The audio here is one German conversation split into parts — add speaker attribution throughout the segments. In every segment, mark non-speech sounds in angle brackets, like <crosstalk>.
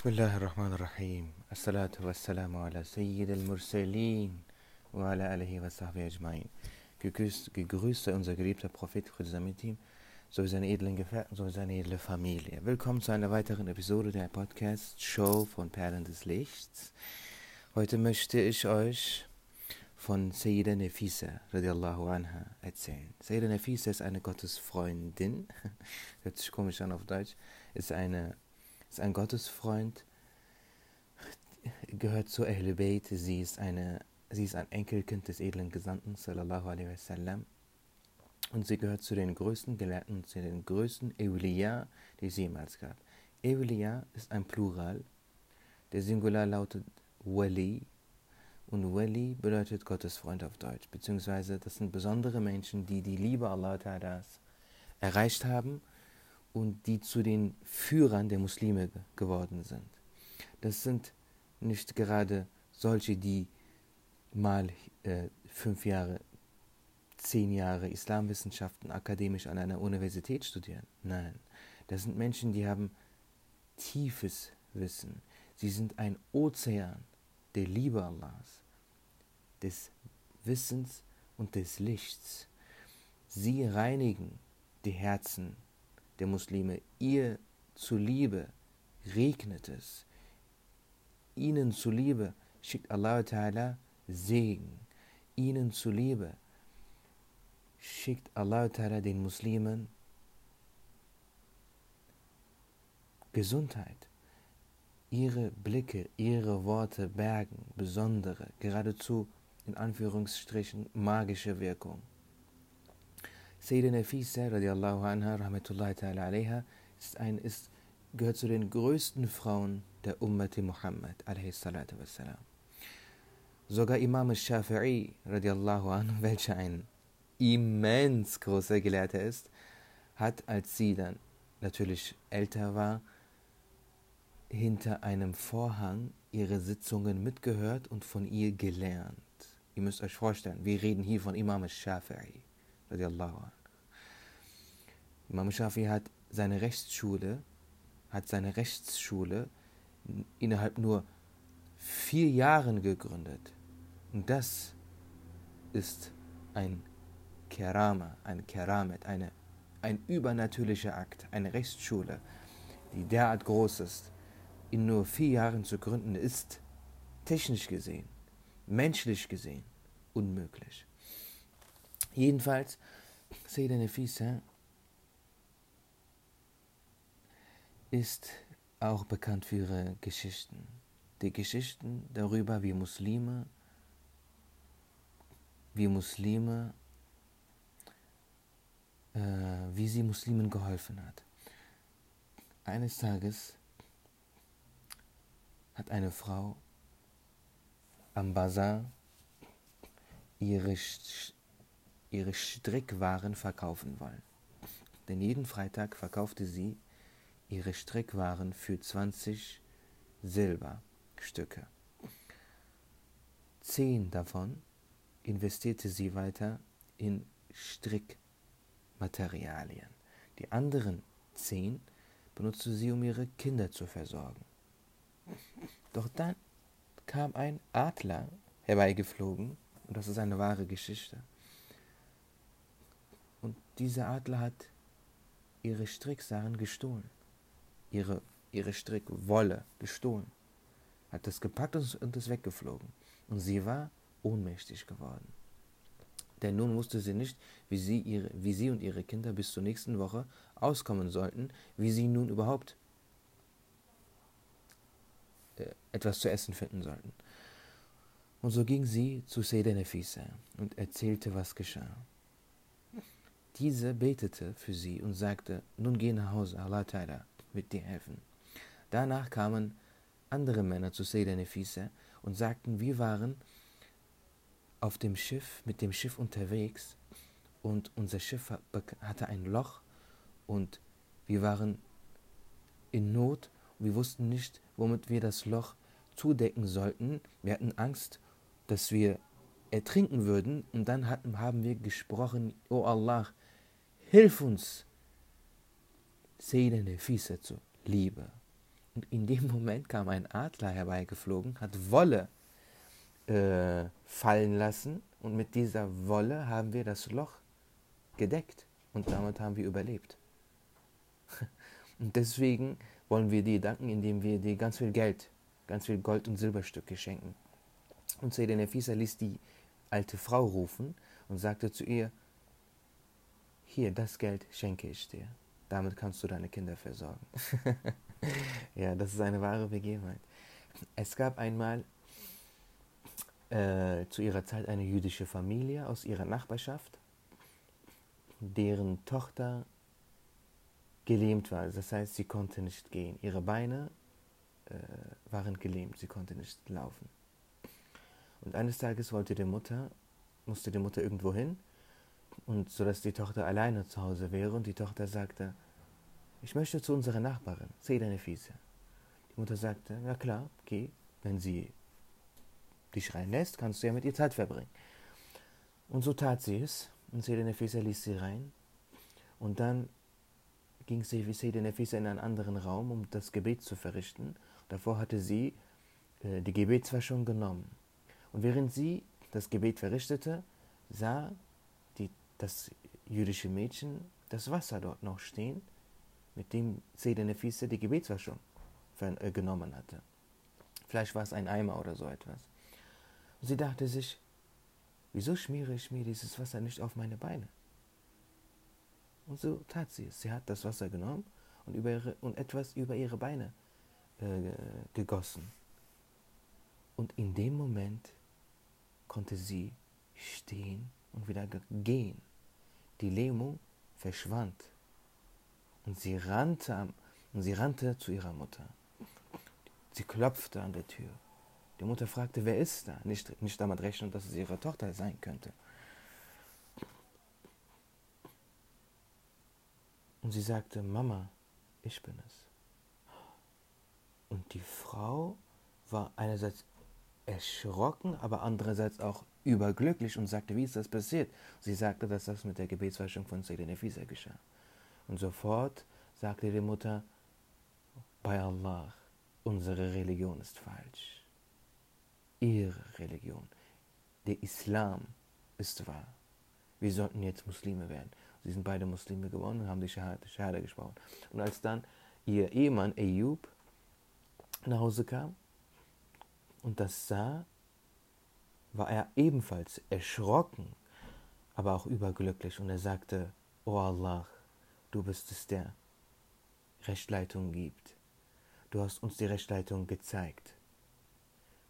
Speaker 1: بسم الله الرحمن الرحيم الصلاة والسلام على سيد المرسلين وعلى آله وصحبه أجمعين Gegrüßt, gegrüßt sei unser geliebter Prophet, Friede mit ihm, sowie seine edlen Gefährten, sowie seine edle Familie. Willkommen zu einer weiteren Episode der Podcast-Show von Perlen des Lichts. Heute möchte ich euch von Sayyida Nefisa radiallahu anha erzählen. Sayyida Nefisa ist eine Gottesfreundin, <laughs> hört sich komisch an auf Deutsch, ist eine ist ein Gottesfreund, gehört zu Ahl Bayt, sie ist, eine, sie ist ein Enkelkind des edlen Gesandten, sallallahu alaihi wasallam, und sie gehört zu den größten Gelehrten, zu den größten Euliya, die es jemals gab. Euliya ist ein Plural, der Singular lautet Wali, und Wali bedeutet Gottesfreund auf Deutsch, beziehungsweise das sind besondere Menschen, die die Liebe Allah erreicht haben und die zu den Führern der Muslime geworden sind. Das sind nicht gerade solche, die mal äh, fünf Jahre, zehn Jahre Islamwissenschaften akademisch an einer Universität studieren. Nein, das sind Menschen, die haben tiefes Wissen. Sie sind ein Ozean der Liebe Allahs, des Wissens und des Lichts. Sie reinigen die Herzen der Muslime, ihr zuliebe regnet es. Ihnen zuliebe schickt Allah Ta'ala Segen. Ihnen zuliebe schickt Allah Ta'ala den Muslimen Gesundheit. Ihre Blicke, ihre Worte bergen besondere, geradezu in Anführungsstrichen magische Wirkung. Sayyida Nafisa radiallahu anha, rahmatullahi ta'ala alaiha, ist ein, ist, gehört zu den größten Frauen der Ummati Muhammad, alaihi salatu wassalam. Sogar Imam al-Shafi'i, radiallahu anhu, <laughs> welcher ein immens großer Gelehrter ist, hat, als sie dann natürlich älter war, hinter einem Vorhang ihre Sitzungen mitgehört und von ihr gelernt. Ihr müsst euch vorstellen, wir reden hier von Imam al-Shafi'i. Imam Shafi hat seine Rechtsschule, hat seine Rechtsschule innerhalb nur vier Jahren gegründet. Und das ist ein Kerama, ein Keramet, eine, ein übernatürlicher Akt, eine Rechtsschule, die derart groß ist, in nur vier Jahren zu gründen, ist technisch gesehen, menschlich gesehen unmöglich. Jedenfalls, Sayyida Nefisa ist auch bekannt für ihre Geschichten. Die Geschichten darüber, wie Muslime, wie Muslime, äh, wie sie Muslimen geholfen hat. Eines Tages hat eine Frau am Bazar ihre ihre Strickwaren verkaufen wollen. Denn jeden Freitag verkaufte sie ihre Strickwaren für 20 Silberstücke. Zehn davon investierte sie weiter in Strickmaterialien. Die anderen zehn benutzte sie, um ihre Kinder zu versorgen. Doch dann kam ein Adler herbeigeflogen, und das ist eine wahre Geschichte. Dieser Adler hat ihre Stricksachen gestohlen. Ihre, ihre Strickwolle gestohlen. Hat das gepackt und ist weggeflogen. Und sie war ohnmächtig geworden. Denn nun wusste sie nicht, wie sie, ihre, wie sie und ihre Kinder bis zur nächsten Woche auskommen sollten, wie sie nun überhaupt äh, etwas zu essen finden sollten. Und so ging sie zu Seyda Nefisa und erzählte, was geschah. Diese betete für sie und sagte, nun geh nach Hause, Allah Ta'ala wird dir helfen. Danach kamen andere Männer zu Seyda Nefisa und sagten, wir waren auf dem Schiff, mit dem Schiff unterwegs und unser Schiff hatte ein Loch und wir waren in Not und wir wussten nicht, womit wir das Loch zudecken sollten. Wir hatten Angst, dass wir ertrinken würden und dann hatten, haben wir gesprochen, O oh Allah, Hilf uns, Seele Nefisa zu Liebe. Und in dem Moment kam ein Adler herbeigeflogen, hat Wolle äh, fallen lassen und mit dieser Wolle haben wir das Loch gedeckt und damit haben wir überlebt. <laughs> Und deswegen wollen wir dir danken, indem wir dir ganz viel Geld, ganz viel Gold- und Silberstücke schenken. Und Seydin Nefisa ließ die alte Frau rufen und sagte zu ihr, hier, das Geld schenke ich dir. Damit kannst du deine Kinder versorgen. <laughs> ja, das ist eine wahre Begebenheit. Es gab einmal äh, zu ihrer Zeit eine jüdische Familie aus ihrer Nachbarschaft, deren Tochter gelähmt war. Das heißt, sie konnte nicht gehen. Ihre Beine äh, waren gelähmt, sie konnte nicht laufen. Und eines Tages wollte die Mutter, musste die Mutter irgendwo hin und so dass die Tochter alleine zu Hause wäre und die Tochter sagte, ich möchte zu unserer Nachbarin, seh deine Füße. Die Mutter sagte, na klar, geh, wenn sie dich reinlässt, kannst du ja mit ihr Zeit verbringen. Und so tat sie es und Sede Nefisa ließ sie rein und dann ging Sede Nefisa in einen anderen Raum, um das Gebet zu verrichten. Davor hatte sie äh, die Gebetswaschung genommen. Und während sie das Gebet verrichtete, sah das jüdische Mädchen das Wasser dort noch stehen, mit dem Sede Nefise die Gebetswaschung äh, genommen hatte. Vielleicht war es ein Eimer oder so etwas. Und sie dachte sich, wieso schmiere ich mir dieses Wasser nicht auf meine Beine? Und so tat sie es. Sie hat das Wasser genommen und, über ihre, und etwas über ihre Beine äh, gegossen. Und in dem Moment konnte sie stehen und wieder gehen. Die Lähmung verschwand und sie rannte, und sie rannte zu ihrer Mutter. Sie klopfte an der Tür. Die Mutter fragte, wer ist da? Nicht, nicht damit rechnen, dass es ihre Tochter sein könnte. Und sie sagte, Mama, ich bin es. Und die Frau war einerseits erschrocken, aber andererseits auch überglücklich und sagte, wie ist das passiert? Sie sagte, dass das mit der Gebetswaschung von Sayyidina Nefisa geschah. Und sofort sagte die Mutter, bei Allah, unsere Religion ist falsch. Ihre Religion, der Islam ist wahr. Wir sollten jetzt Muslime werden. Sie sind beide Muslime geworden und haben die Shahada, Shahada gesprochen. Und als dann ihr Ehemann Ayub nach Hause kam und das sah, war er ebenfalls erschrocken, aber auch überglücklich und er sagte, O Allah, du bist es, der Rechtleitung gibt. Du hast uns die Rechtleitung gezeigt.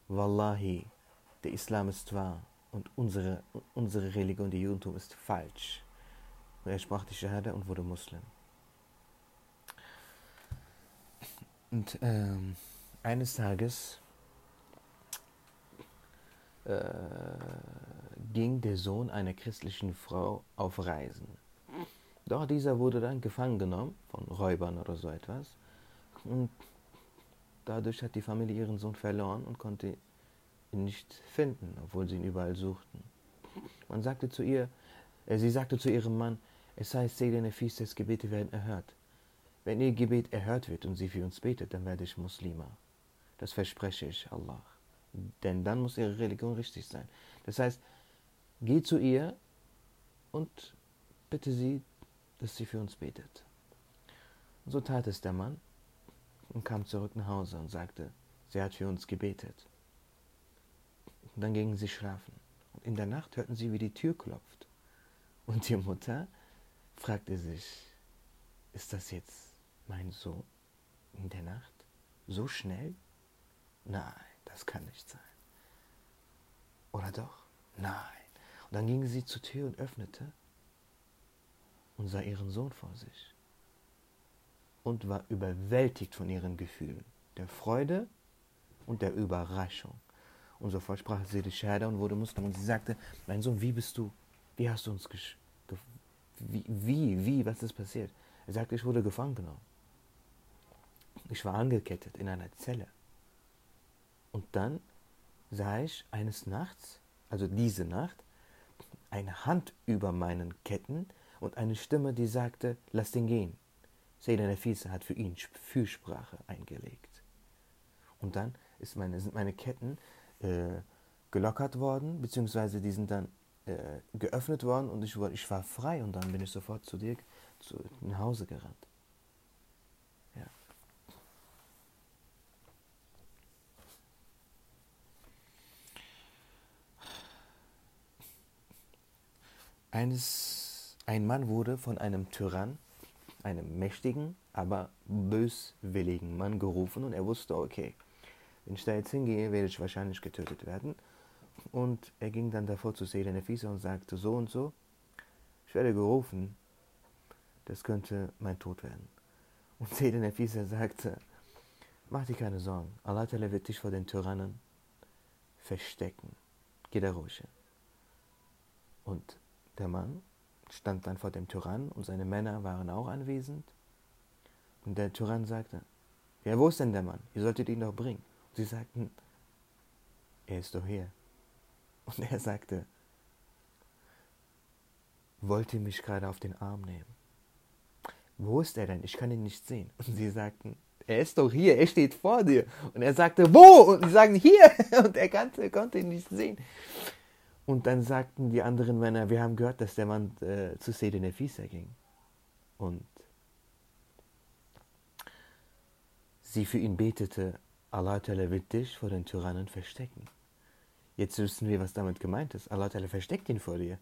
Speaker 1: Wallahi, der Islam ist wahr und unsere, unsere Religion, die Judentum, ist falsch. Und er sprach die Shahada und wurde Muslim. Und ähm, eines Tages äh, ging der Sohn einer christlichen Frau auf Reisen. Doch dieser wurde dann gefangen genommen von Räubern oder so etwas. Und dadurch hat die Familie ihren Sohn verloren und konnte ihn nicht finden, obwohl sie ihn überall suchten. Man sagte zu ihr, äh, sie sagte zu ihrem Mann, es heißt, Seydene Fiestes Gebete werden erhört. Wenn ihr Gebet erhört wird und sie für uns betet, dann werde ich Muslima. Das verspreche ich Allah. Denn dann muss ihre Religion richtig sein. Das heißt, geh zu ihr und bitte sie, dass sie für uns betet. Und so tat es der Mann und kam zurück nach Hause und sagte, sie hat für uns gebetet. Und dann gingen sie schlafen. Und in der Nacht hörten sie, wie die Tür klopft. Und die Mutter fragte sich, ist das jetzt mein Sohn in der Nacht? So schnell? Nein das kann nicht sein. Oder doch? Nein. Und dann ging sie zur Tür und öffnete und sah ihren Sohn vor sich und war überwältigt von ihren Gefühlen, der Freude und der Überraschung. Und sofort sprach sie die Scherde und wurde Muslim. Und sie sagte, mein Sohn, wie bist du? Wie hast du uns gesch... Wie, wie, wie, was ist passiert? Er sagte, ich wurde gefangen genommen. Ich war angekettet in einer Zelle. Und dann sah ich eines Nachts, also diese Nacht, eine Hand über meinen Ketten und eine Stimme, die sagte, lass den gehen. Seyda Nafisa hat für ihn Fürsprache eingelegt. Und dann meine, sind meine Ketten äh, gelockert worden, beziehungsweise die sind dann äh, geöffnet worden und ich, ich war frei und dann bin ich sofort zu dir zu, nach Hause gerannt. Eines, ein Mann wurde von einem Tyrann, einem mächtigen, aber böswilligen Mann gerufen und er wusste, okay, wenn ich da jetzt hingehe, werde ich wahrscheinlich getötet werden. Und er ging dann davor zu Sele Nefisa und sagte so und so, ich werde gerufen, das könnte mein Tod werden. Und <laughs> Sele Nefisa sagte, mach dir keine Sorgen, Allah wird dich vor den Tyrannen verstecken. Geh da ruhig. Und der Mann stand dann vor dem Tyrann und seine Männer waren auch anwesend. Und der Tyrann sagte, ja, wo ist denn der Mann? Ihr solltet ihn doch bringen. Und sie sagten, er ist doch hier. Und er sagte, wollt ihr mich gerade auf den Arm nehmen? Wo ist er denn? Ich kann ihn nicht sehen. Und sie sagten, er ist doch hier, er steht vor dir. Und er sagte, wo? Und sie sagen, hier. <laughs> Und er konnte, konnte ihn nicht sehen. Und dann sagten die anderen Männer, wir haben gehört, dass der Mann äh, zu Sede Nefisa ging. Und sie für ihn betete, Allah wird dich vor den Tyrannen verstecken. Jetzt wissen wir, was damit gemeint ist. Allah versteckt ihn vor dir.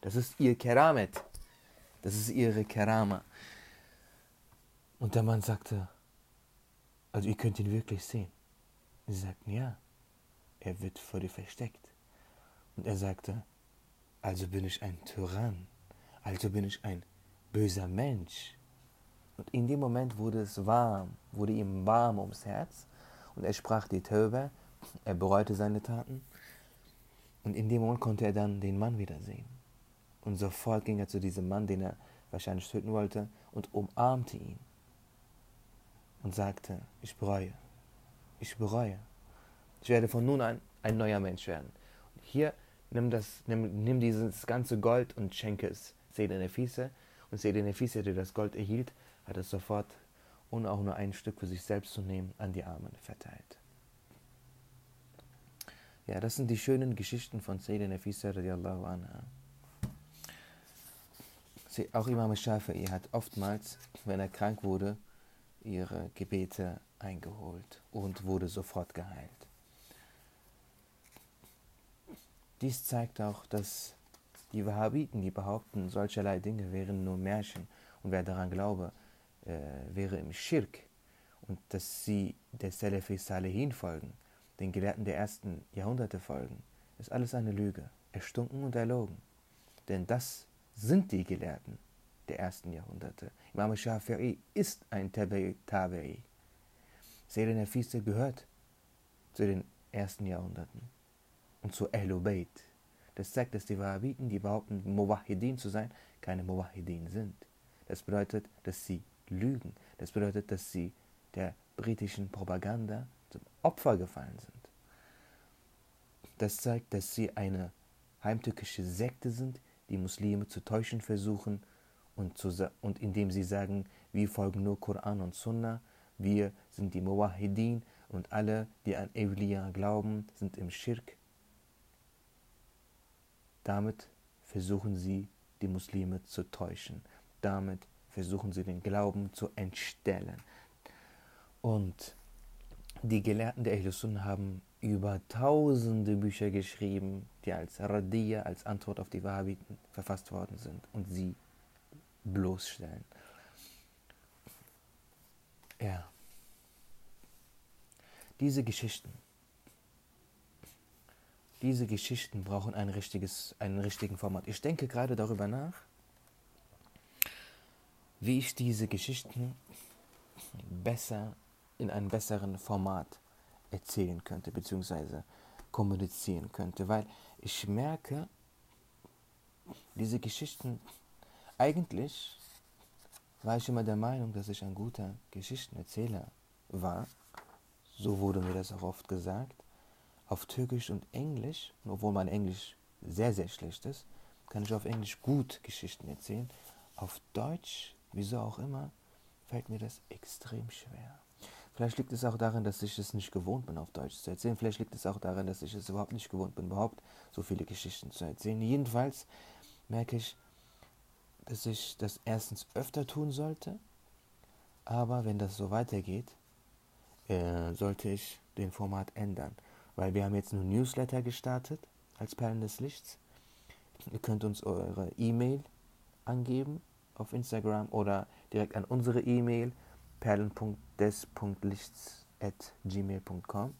Speaker 1: Das ist ihr Keramet. Das ist ihre Kerama. Und der Mann sagte, also ihr könnt ihn wirklich sehen. Sie sagten, ja, er wird vor dir versteckt. Und er sagte, also bin ich ein Tyrann, also bin ich ein böser Mensch. Und in dem Moment wurde es warm, wurde ihm warm ums Herz und er sprach die Töbe, er bereute seine Taten und in dem Moment konnte er dann den Mann wiedersehen. Und sofort ging er zu diesem Mann, den er wahrscheinlich töten wollte, und umarmte ihn und sagte, ich bereue, ich bereue. Ich werde von nun an ein neuer Mensch werden. Und hier nimm, das, nimm, nimm dieses ganze Gold und schenke es Sede Nefise. Und Sede Nefise, der das Gold erhielt, hat es sofort, ohne auch nur ein Stück für sich selbst zu nehmen, an die Armen verteilt. Ja, das sind die schönen Geschichten von Sede Nefisa radiallahu anha. Auch Imam Shafi'i hat oftmals, wenn er krank wurde, ihre Gebete eingeholt und wurde sofort geheilt. Dies zeigt auch, dass die Wahhabiten, die behaupten, solcherlei Dinge wären nur Märchen und wer daran glaube, äh, wäre im Schirk und dass sie der Salafi Salihin folgen, den Gelehrten der ersten Jahrhunderte folgen, ist alles eine Lüge, erstunken und erlogen. Denn das sind die Gelehrten der ersten Jahrhunderte. Imam Shafi'i ist ein Tabi'i. Sayyidina Nafise gehört zu den ersten Jahrhunderten und zu Ahlul Bayt. Das zeigt, dass die Wahhabiten, die behaupten, Muwahidin zu sein, keine Muwahidin sind. Das bedeutet, dass sie lügen. Das bedeutet, dass sie der britischen Propaganda zum Opfer gefallen sind. Das zeigt, dass sie eine heimtückische Sekte sind, die Muslime zu täuschen versuchen und, zu, und indem sie sagen, wir folgen nur Koran und Sunna, wir sind die Muwahidin und alle, die an Evliya glauben, sind im Schirk. Damit versuchen sie, die Muslime zu täuschen. Damit versuchen sie, den Glauben zu entstellen. Und die Gelehrten der Ahl haben über tausende Bücher geschrieben, die als Radiyya, als Antwort auf die Wahhabiten verfasst worden sind und sie bloßstellen. Ja. Diese Geschichten, diese Geschichten brauchen ein richtiges, einen richtigen Format. Ich denke gerade darüber nach, wie ich diese Geschichten besser in einem besseren Format erzählen könnte, beziehungsweise kommunizieren könnte, weil ich merke, diese Geschichten, eigentlich war ich immer der Meinung, dass ich ein guter Geschichtenerzähler war, so wurde mir das auch oft gesagt, auf Türkisch und Englisch, obwohl mein Englisch sehr, sehr schlecht ist, kann ich auf Englisch gut Geschichten erzählen. Auf Deutsch, wieso auch immer, fällt mir das extrem schwer. Vielleicht liegt es auch daran, dass ich es nicht gewohnt bin, auf Deutsch zu erzählen. Vielleicht liegt es auch daran, dass ich es überhaupt nicht gewohnt bin, überhaupt so viele Geschichten zu erzählen. Jedenfalls merke ich, dass ich das erstens öfter tun sollte. Aber wenn das so weitergeht, äh, sollte ich den Format ändern. Weil wir haben jetzt einen Newsletter gestartet als Perlen des Lichts. Ihr könnt uns eure E-Mail angeben auf Instagram oder direkt an unsere E-Mail perlen.des.lichts.gmail.com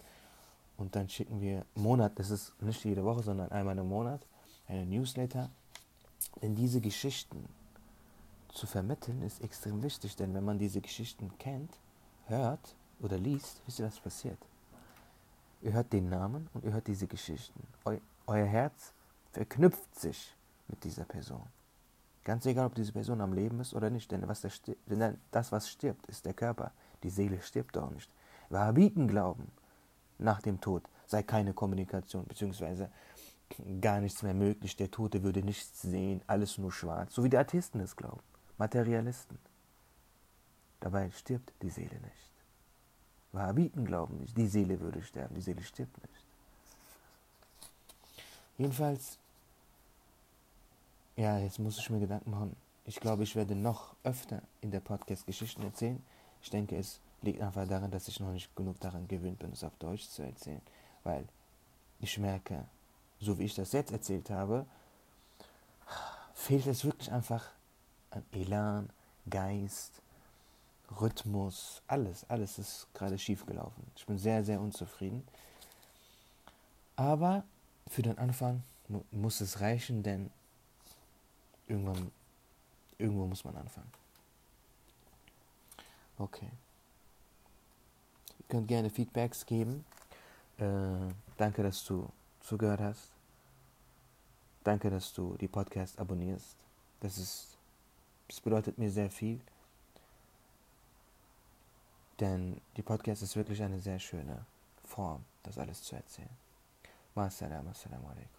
Speaker 1: und dann schicken wir Monat, das ist nicht jede Woche, sondern einmal im Monat, eine Newsletter. Denn diese Geschichten zu vermitteln ist extrem wichtig, denn wenn man diese Geschichten kennt, hört oder liest, wisst ihr, was passiert? Ihr hört den Namen und ihr hört diese Geschichten. Eu euer Herz verknüpft sich mit dieser Person. Ganz egal, ob diese Person am Leben ist oder nicht, denn, was denn das, was stirbt, ist der Körper. Die Seele stirbt doch nicht. Wahhabiten glauben, nach dem Tod sei keine Kommunikation, beziehungsweise gar nichts mehr möglich, der Tote würde nichts sehen, alles nur schwarz, so wie die Atheisten es glauben, Materialisten. Dabei stirbt die Seele nicht. Wahhabiten glauben nicht, die Seele würde sterben, die Seele stirbt nicht. Jedenfalls ja, jetzt muss ich mir Gedanken machen. Ich glaube, ich werde noch öfter in der Podcast Geschichten erzählen. Ich denke, es liegt einfach daran, dass ich noch nicht genug daran gewöhnt bin, es auf Deutsch zu erzählen. Weil ich merke, so wie ich das jetzt erzählt habe, fehlt es wirklich einfach an Elan, Geist, Rhythmus, alles, alles ist gerade schief gelaufen. Ich bin sehr, sehr unzufrieden. Aber für den Anfang muss es reichen, denn irgendwann, irgendwo muss man anfangen. Okay. Ihr könnt gerne Feedbacks geben. Äh, danke, dass du zugehört hast. Danke, dass du die Podcast abonnierst. Das ist, das bedeutet mir sehr viel. Denn die Podcast ist wirklich eine sehr schöne Form, das alles zu erzählen. Masalam, assalamu alaikum.